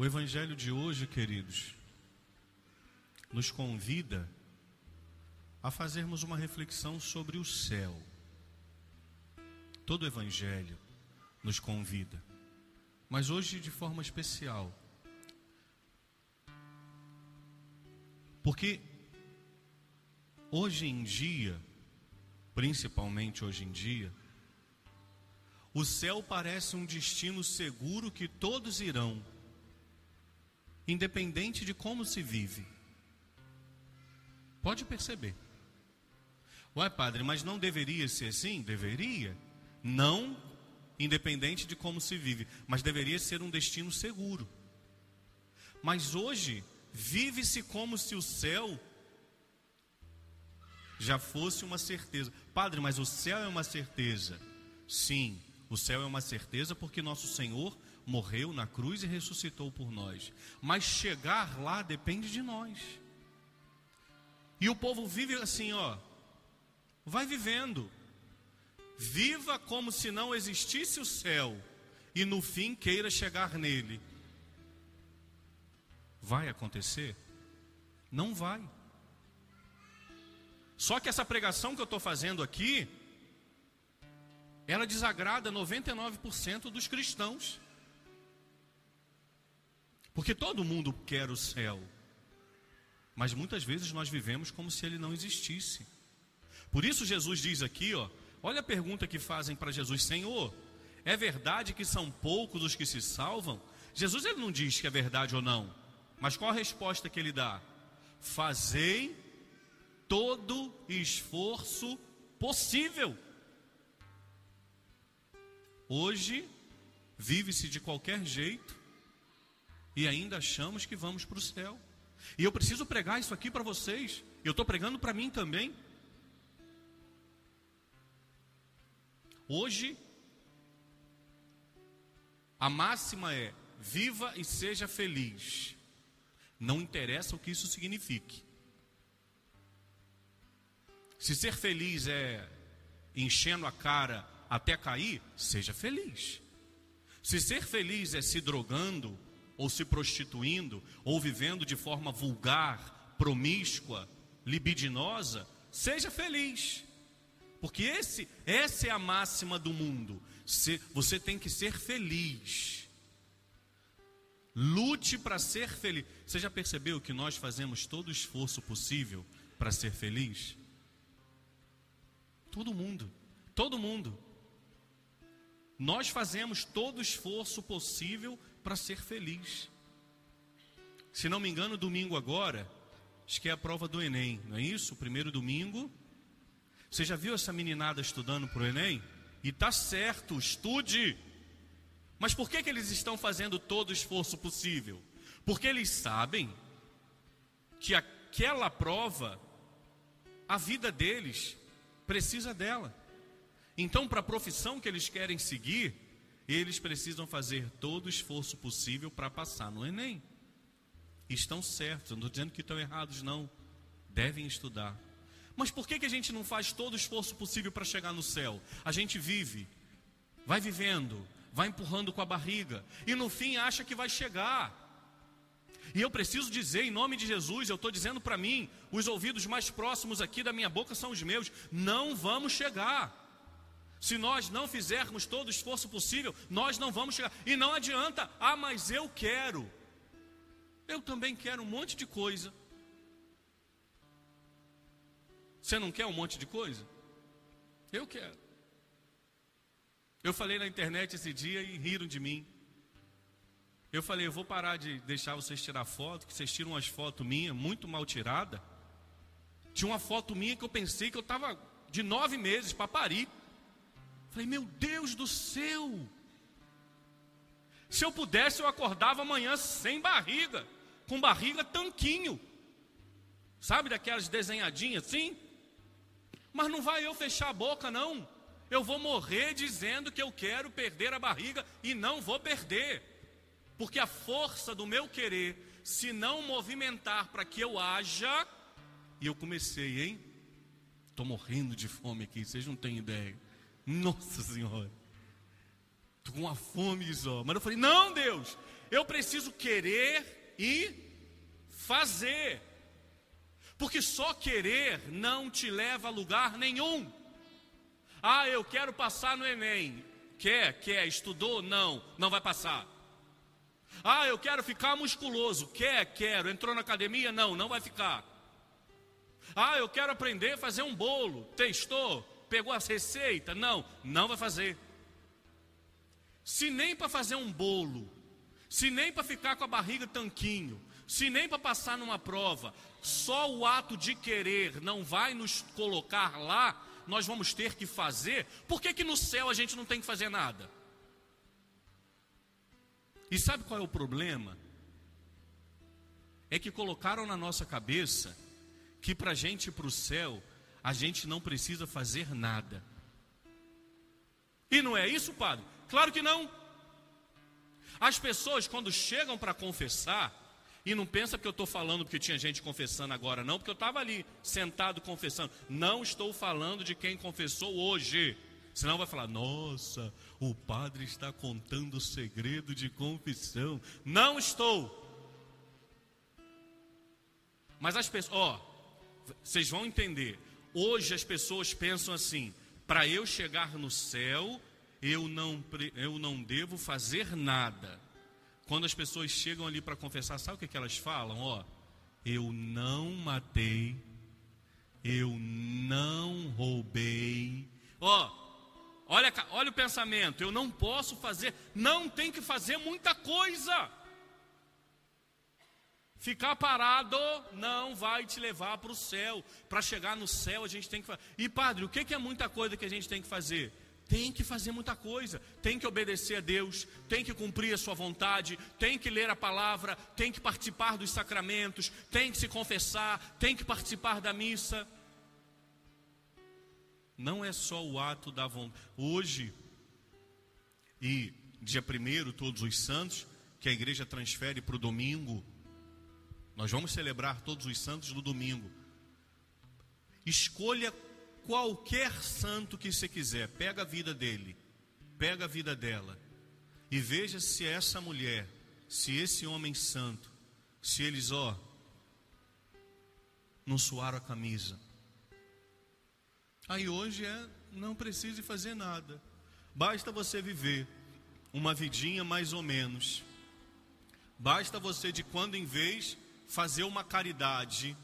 O Evangelho de hoje, queridos, nos convida a fazermos uma reflexão sobre o céu. Todo o Evangelho nos convida, mas hoje de forma especial, porque hoje em dia, principalmente hoje em dia, o céu parece um destino seguro que todos irão independente de como se vive. Pode perceber. Ué, padre, mas não deveria ser assim? Deveria. Não independente de como se vive, mas deveria ser um destino seguro. Mas hoje, vive-se como se o céu já fosse uma certeza. Padre, mas o céu é uma certeza. Sim, o céu é uma certeza porque nosso Senhor morreu na cruz e ressuscitou por nós. Mas chegar lá depende de nós. E o povo vive assim, ó. Vai vivendo. Viva como se não existisse o céu e no fim queira chegar nele. Vai acontecer? Não vai. Só que essa pregação que eu estou fazendo aqui, ela desagrada 99% dos cristãos. Porque todo mundo quer o céu. Mas muitas vezes nós vivemos como se ele não existisse. Por isso Jesus diz aqui, ó, olha a pergunta que fazem para Jesus: Senhor, é verdade que são poucos os que se salvam? Jesus ele não diz que é verdade ou não. Mas qual a resposta que ele dá? Fazei todo esforço possível. Hoje vive-se de qualquer jeito e ainda achamos que vamos para o céu. E eu preciso pregar isso aqui para vocês. Eu estou pregando para mim também. Hoje, a máxima é: viva e seja feliz. Não interessa o que isso signifique. Se ser feliz é enchendo a cara até cair, seja feliz. Se ser feliz é se drogando, ou se prostituindo, ou vivendo de forma vulgar, promíscua, libidinosa, seja feliz. Porque esse, essa é a máxima do mundo. Você tem que ser feliz. Lute para ser feliz. Você já percebeu que nós fazemos todo o esforço possível para ser feliz? Todo mundo, todo mundo. Nós fazemos todo o esforço possível para ser feliz. Se não me engano, domingo agora, acho que é a prova do Enem, não é isso? O primeiro domingo. Você já viu essa meninada estudando para o Enem? E tá certo, estude. Mas por que, que eles estão fazendo todo o esforço possível? Porque eles sabem que aquela prova, a vida deles precisa dela. Então, para a profissão que eles querem seguir, eles precisam fazer todo o esforço possível para passar no Enem. Estão certos, não estou dizendo que estão errados, não. Devem estudar. Mas por que, que a gente não faz todo o esforço possível para chegar no céu? A gente vive, vai vivendo, vai empurrando com a barriga, e no fim acha que vai chegar. E eu preciso dizer, em nome de Jesus, eu estou dizendo para mim, os ouvidos mais próximos aqui da minha boca são os meus, não vamos chegar. Se nós não fizermos todo o esforço possível, nós não vamos chegar. E não adianta, ah, mas eu quero. Eu também quero um monte de coisa. Você não quer um monte de coisa? Eu quero. Eu falei na internet esse dia e riram de mim. Eu falei, eu vou parar de deixar vocês tirar foto, que vocês tiram umas fotos minhas, muito mal tirada. Tinha uma foto minha que eu pensei que eu estava de nove meses para parir. Falei, meu Deus do céu! Se eu pudesse, eu acordava amanhã sem barriga, com barriga tanquinho. Sabe daquelas desenhadinhas assim? Mas não vai eu fechar a boca, não. Eu vou morrer dizendo que eu quero perder a barriga e não vou perder. Porque a força do meu querer, se não movimentar para que eu haja, e eu comecei, hein? Estou morrendo de fome aqui, vocês não têm ideia. Nossa Senhora. Estou com uma fome só. Mas eu falei: Não, Deus, eu preciso querer e fazer. Porque só querer não te leva a lugar nenhum. Ah, eu quero passar no Enem. Quer, quer, estudou? Não, não vai passar. Ah, eu quero ficar musculoso. Quer, quero. Entrou na academia? Não, não vai ficar. Ah, eu quero aprender a fazer um bolo. Testou? Pegou a receita? Não, não vai fazer. Se nem para fazer um bolo, se nem para ficar com a barriga tanquinho, se nem para passar numa prova, só o ato de querer não vai nos colocar lá, nós vamos ter que fazer. Por que, que no céu a gente não tem que fazer nada? E sabe qual é o problema? É que colocaram na nossa cabeça que para a gente ir para o céu, a gente não precisa fazer nada. E não é isso, padre? Claro que não. As pessoas, quando chegam para confessar, e não pensa que eu estou falando porque tinha gente confessando agora, não, porque eu estava ali sentado confessando. Não estou falando de quem confessou hoje. Senão vai falar, nossa, o padre está contando o segredo de confissão. Não estou. Mas as pessoas, ó, vocês vão entender. Hoje as pessoas pensam assim: para eu chegar no céu, eu não, eu não devo fazer nada. Quando as pessoas chegam ali para confessar, sabe o que, que elas falam? Ó, eu não matei, eu não roubei. Ó, olha, olha o pensamento, eu não posso fazer, não tem que fazer muita coisa. Ficar parado não vai te levar para o céu. Para chegar no céu a gente tem que fazer. E padre, o que é muita coisa que a gente tem que fazer? Tem que fazer muita coisa, tem que obedecer a Deus, tem que cumprir a sua vontade, tem que ler a palavra, tem que participar dos sacramentos, tem que se confessar, tem que participar da missa. Não é só o ato da vontade. Hoje, e dia primeiro, todos os santos, que a igreja transfere para o domingo, nós vamos celebrar todos os santos no domingo. Escolha qualquer santo que você quiser, pega a vida dele, pega a vida dela, e veja se essa mulher, se esse homem santo, se eles, ó, não suaram a camisa. Aí hoje é, não precisa fazer nada, basta você viver uma vidinha mais ou menos, basta você de quando em vez fazer uma caridade,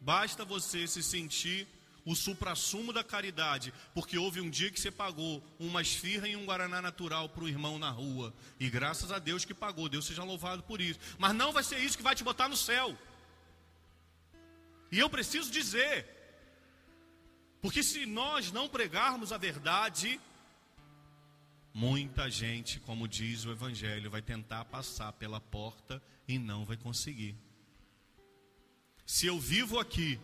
basta você se sentir o suprassumo da caridade, porque houve um dia que você pagou uma esfirra e um guaraná natural para o irmão na rua, e graças a Deus que pagou, Deus seja louvado por isso, mas não vai ser isso que vai te botar no céu, e eu preciso dizer, porque se nós não pregarmos a verdade, muita gente, como diz o Evangelho, vai tentar passar pela porta e não vai conseguir. Se eu vivo aqui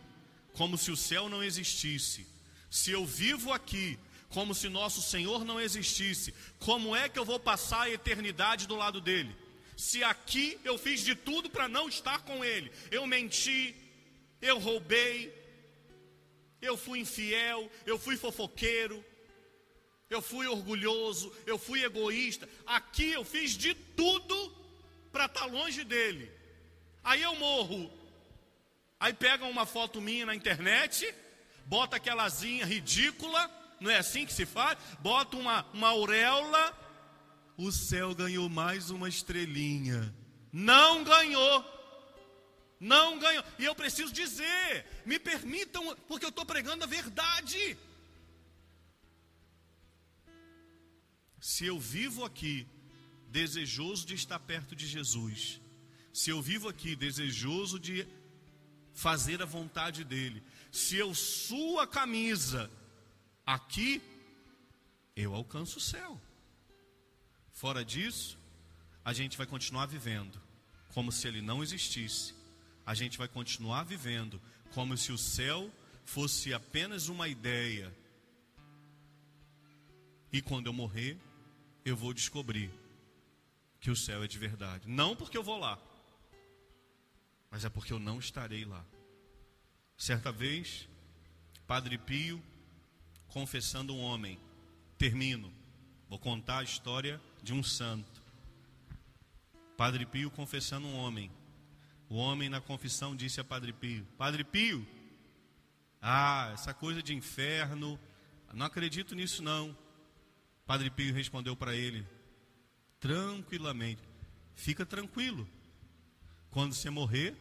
como se o céu não existisse, se eu vivo aqui como se nosso Senhor não existisse, como é que eu vou passar a eternidade do lado dele? Se aqui eu fiz de tudo para não estar com ele, eu menti, eu roubei, eu fui infiel, eu fui fofoqueiro, eu fui orgulhoso, eu fui egoísta. Aqui eu fiz de tudo para estar longe dele. Aí eu morro, Aí pegam uma foto minha na internet, bota aquelazinha ridícula, não é assim que se faz? Bota uma, uma auréola, o céu ganhou mais uma estrelinha. Não ganhou. Não ganhou. E eu preciso dizer, me permitam, porque eu estou pregando a verdade. Se eu vivo aqui desejoso de estar perto de Jesus, se eu vivo aqui desejoso de fazer a vontade dele. Se eu suo a camisa aqui, eu alcanço o céu. Fora disso, a gente vai continuar vivendo como se ele não existisse. A gente vai continuar vivendo como se o céu fosse apenas uma ideia. E quando eu morrer, eu vou descobrir que o céu é de verdade. Não porque eu vou lá, mas é porque eu não estarei lá. Certa vez, Padre Pio, confessando um homem, termino, vou contar a história de um santo. Padre Pio confessando um homem. O homem na confissão disse a Padre Pio: Padre Pio, ah, essa coisa de inferno, não acredito nisso não. Padre Pio respondeu para ele, tranquilamente: Fica tranquilo. Quando você morrer,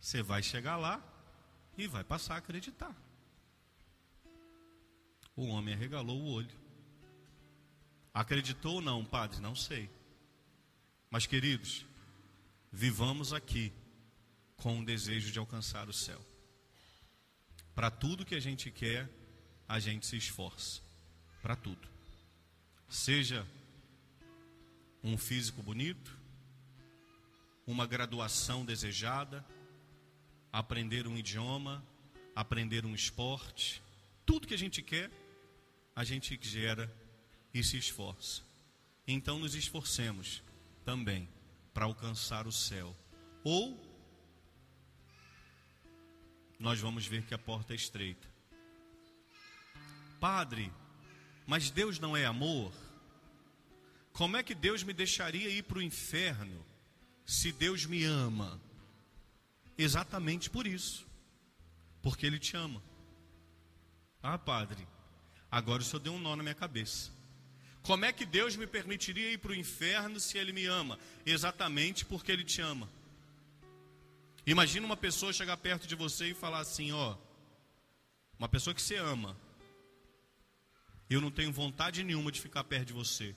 você vai chegar lá e vai passar a acreditar. O homem arregalou o olho. Acreditou ou não, padre? Não sei. Mas, queridos, vivamos aqui com o desejo de alcançar o céu. Para tudo que a gente quer, a gente se esforça. Para tudo. Seja um físico bonito, uma graduação desejada, aprender um idioma, aprender um esporte, tudo que a gente quer, a gente gera e se esforça. Então nos esforcemos também para alcançar o céu. Ou nós vamos ver que a porta é estreita. Padre, mas Deus não é amor? Como é que Deus me deixaria ir para o inferno se Deus me ama? Exatamente por isso, porque Ele te ama. Ah, Padre, agora o Senhor deu um nó na minha cabeça. Como é que Deus me permitiria ir para o inferno se Ele me ama? Exatamente porque Ele te ama. Imagina uma pessoa chegar perto de você e falar assim: ó, uma pessoa que você ama, eu não tenho vontade nenhuma de ficar perto de você.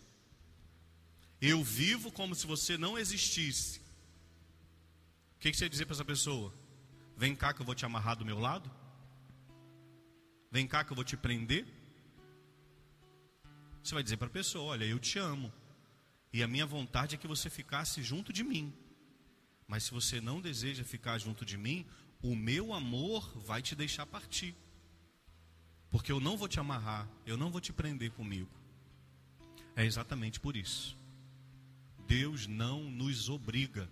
Eu vivo como se você não existisse. O que, você ia dizer para essa pessoa? Vem cá que eu vou te amarrar do meu lado? Vem cá que eu vou te prender? Você vai dizer para a pessoa: Olha, eu te amo. E a minha vontade é que você ficasse junto de mim. Mas se você não deseja ficar junto de mim, o meu amor vai te deixar partir. Porque eu não vou te amarrar, eu não vou te prender comigo. É exatamente por isso. Deus não nos obriga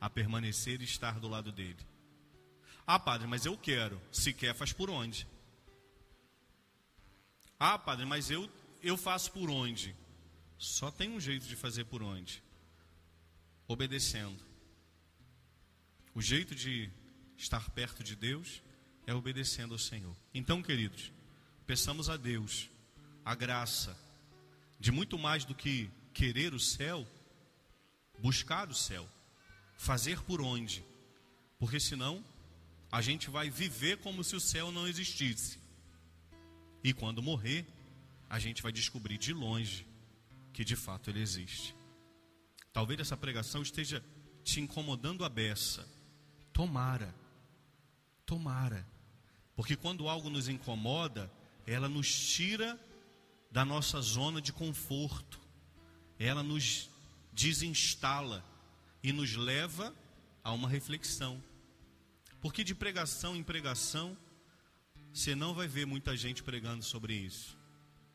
a permanecer e estar do lado dele. Ah, padre, mas eu quero. Se quer, faz por onde? Ah, padre, mas eu eu faço por onde? Só tem um jeito de fazer por onde? Obedecendo. O jeito de estar perto de Deus é obedecendo ao Senhor. Então, queridos, peçamos a Deus a graça de muito mais do que querer o céu, buscar o céu, fazer por onde, porque senão a gente vai viver como se o céu não existisse. E quando morrer, a gente vai descobrir de longe que de fato ele existe. Talvez essa pregação esteja te incomodando a beça. Tomara, tomara, porque quando algo nos incomoda, ela nos tira da nossa zona de conforto, ela nos desinstala e nos leva a uma reflexão. Porque de pregação em pregação, você não vai ver muita gente pregando sobre isso.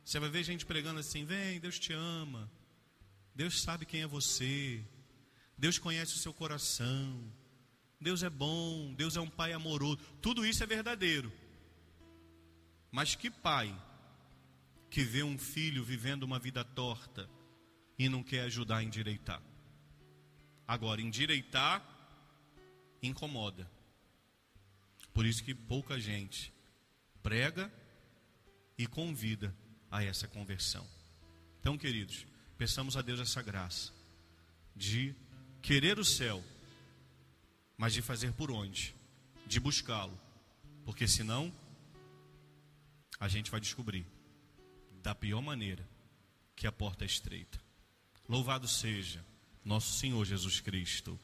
Você vai ver gente pregando assim: vem, Deus te ama, Deus sabe quem é você, Deus conhece o seu coração, Deus é bom, Deus é um pai amoroso. Tudo isso é verdadeiro. Mas que pai que vê um filho vivendo uma vida torta e não quer ajudar a endireitar? Agora, endireitar incomoda. Por isso que pouca gente prega e convida a essa conversão. Então, queridos, peçamos a Deus essa graça de querer o céu, mas de fazer por onde? De buscá-lo, porque senão a gente vai descobrir da pior maneira que a porta é estreita. Louvado seja nosso Senhor Jesus Cristo.